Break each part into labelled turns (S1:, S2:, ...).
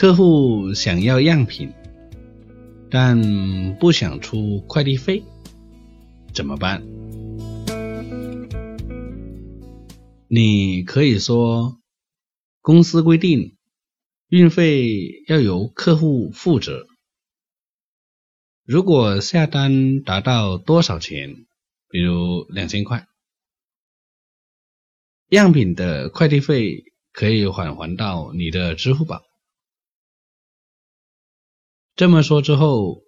S1: 客户想要样品，但不想出快递费，怎么办？你可以说，公司规定运费要由客户负责。如果下单达到多少钱，比如两千块，样品的快递费可以返还到你的支付宝。这么说之后，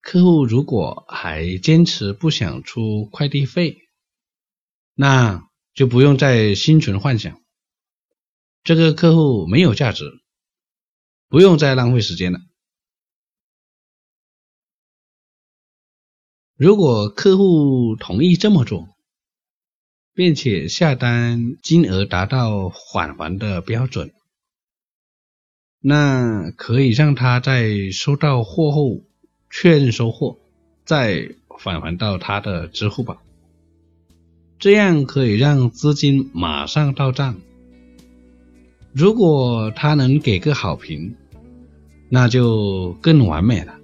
S1: 客户如果还坚持不想出快递费，那。就不用再心存幻想，这个客户没有价值，不用再浪费时间了。如果客户同意这么做，并且下单金额达到返还的标准，那可以让他在收到货后确认收货，再返还到他的支付宝。这样可以让资金马上到账。如果他能给个好评，那就更完美了。